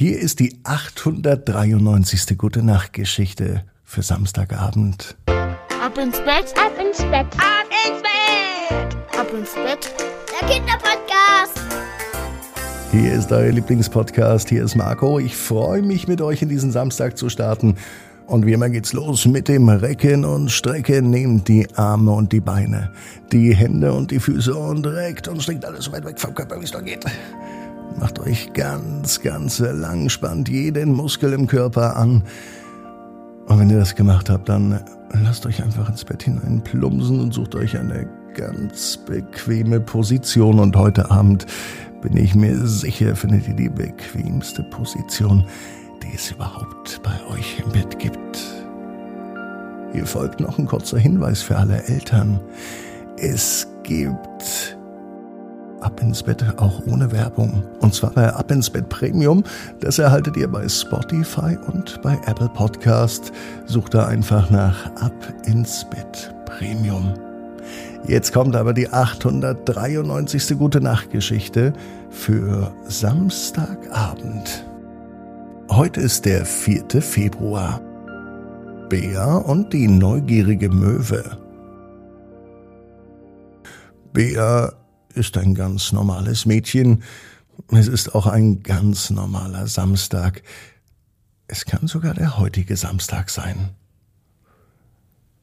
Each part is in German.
Hier ist die 893. Gute Nacht Geschichte für Samstagabend. Ab ins Bett, ab ins Bett, ab ins Bett, ab ins Bett. Der Kinderpodcast. Hier ist euer Lieblingspodcast. Hier ist Marco. Ich freue mich, mit euch in diesen Samstag zu starten. Und wie immer geht's los mit dem Recken und Strecken. Nehmt die Arme und die Beine, die Hände und die Füße und reckt und streckt alles so weit weg vom Körper, wie es nur geht. Macht euch ganz, ganz lang, spannt jeden Muskel im Körper an. Und wenn ihr das gemacht habt, dann lasst euch einfach ins Bett hinein plumpsen und sucht euch eine ganz bequeme Position. Und heute Abend bin ich mir sicher, findet ihr die bequemste Position, die es überhaupt bei euch im Bett gibt. Hier folgt noch ein kurzer Hinweis für alle Eltern. Es gibt Ab ins Bett auch ohne Werbung. Und zwar bei Ab ins Bett Premium. Das erhaltet ihr bei Spotify und bei Apple Podcast. Sucht da einfach nach Ab ins Bett Premium. Jetzt kommt aber die 893. Gute Nacht Geschichte für Samstagabend. Heute ist der 4. Februar. Bea und die neugierige Möwe. Bea ist ein ganz normales Mädchen. Es ist auch ein ganz normaler Samstag. Es kann sogar der heutige Samstag sein.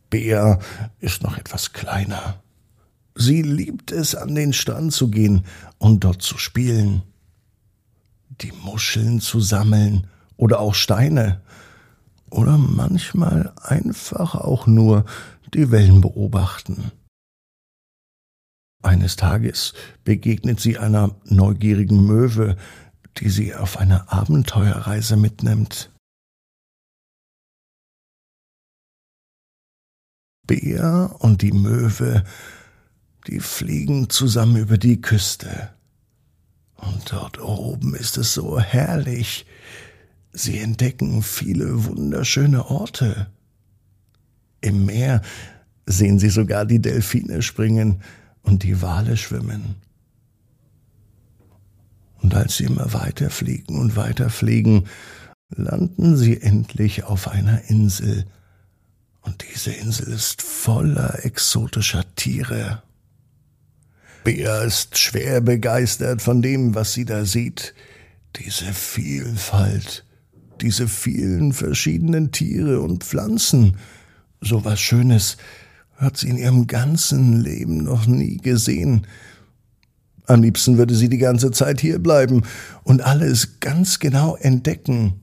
Bea ist noch etwas kleiner. Sie liebt es, an den Strand zu gehen und dort zu spielen, die Muscheln zu sammeln oder auch Steine oder manchmal einfach auch nur die Wellen beobachten. Eines Tages begegnet sie einer neugierigen Möwe, die sie auf eine Abenteuerreise mitnimmt. Bär und die Möwe, die fliegen zusammen über die Küste. Und dort oben ist es so herrlich. Sie entdecken viele wunderschöne Orte. Im Meer sehen sie sogar die Delfine springen, und die Wale schwimmen. Und als sie immer weiter fliegen und weiter fliegen, landen sie endlich auf einer Insel. Und diese Insel ist voller exotischer Tiere. Bea ist schwer begeistert von dem, was sie da sieht. Diese Vielfalt, diese vielen verschiedenen Tiere und Pflanzen. So was Schönes hat sie in ihrem ganzen Leben noch nie gesehen. Am liebsten würde sie die ganze Zeit hier bleiben und alles ganz genau entdecken.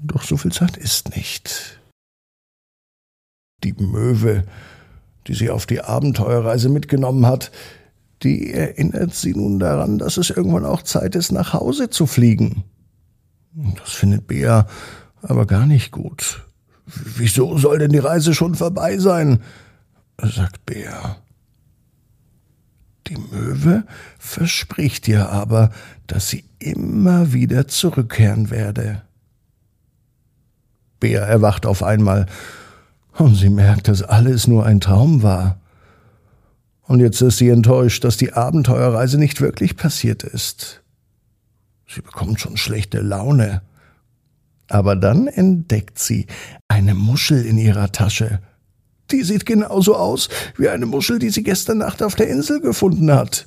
Doch so viel Zeit ist nicht. Die Möwe, die sie auf die Abenteuerreise mitgenommen hat, die erinnert sie nun daran, dass es irgendwann auch Zeit ist, nach Hause zu fliegen. Das findet Bea aber gar nicht gut. Wieso soll denn die Reise schon vorbei sein? sagt Bär. Die Möwe verspricht ihr aber, dass sie immer wieder zurückkehren werde. Bär erwacht auf einmal und sie merkt, dass alles nur ein Traum war. Und jetzt ist sie enttäuscht, dass die Abenteuerreise nicht wirklich passiert ist. Sie bekommt schon schlechte Laune. Aber dann entdeckt sie eine Muschel in ihrer Tasche. Die sieht genauso aus wie eine Muschel, die sie gestern Nacht auf der Insel gefunden hat.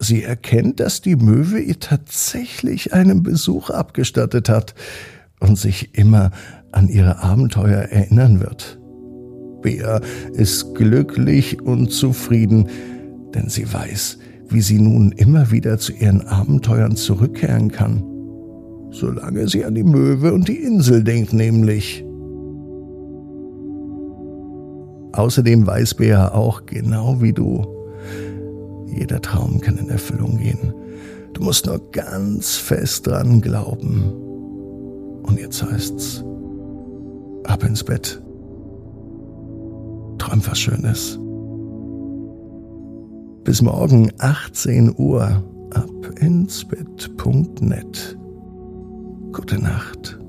Sie erkennt, dass die Möwe ihr tatsächlich einen Besuch abgestattet hat und sich immer an ihre Abenteuer erinnern wird. Bea ist glücklich und zufrieden, denn sie weiß, wie sie nun immer wieder zu ihren Abenteuern zurückkehren kann solange sie an die Möwe und die Insel denkt nämlich. Außerdem weiß Bea auch genau wie du, jeder Traum kann in Erfüllung gehen. Du musst nur ganz fest dran glauben. Und jetzt heißt's, ab ins Bett. Träum was Schönes. Bis morgen 18 Uhr ab ins Bett.net. Gute Nacht.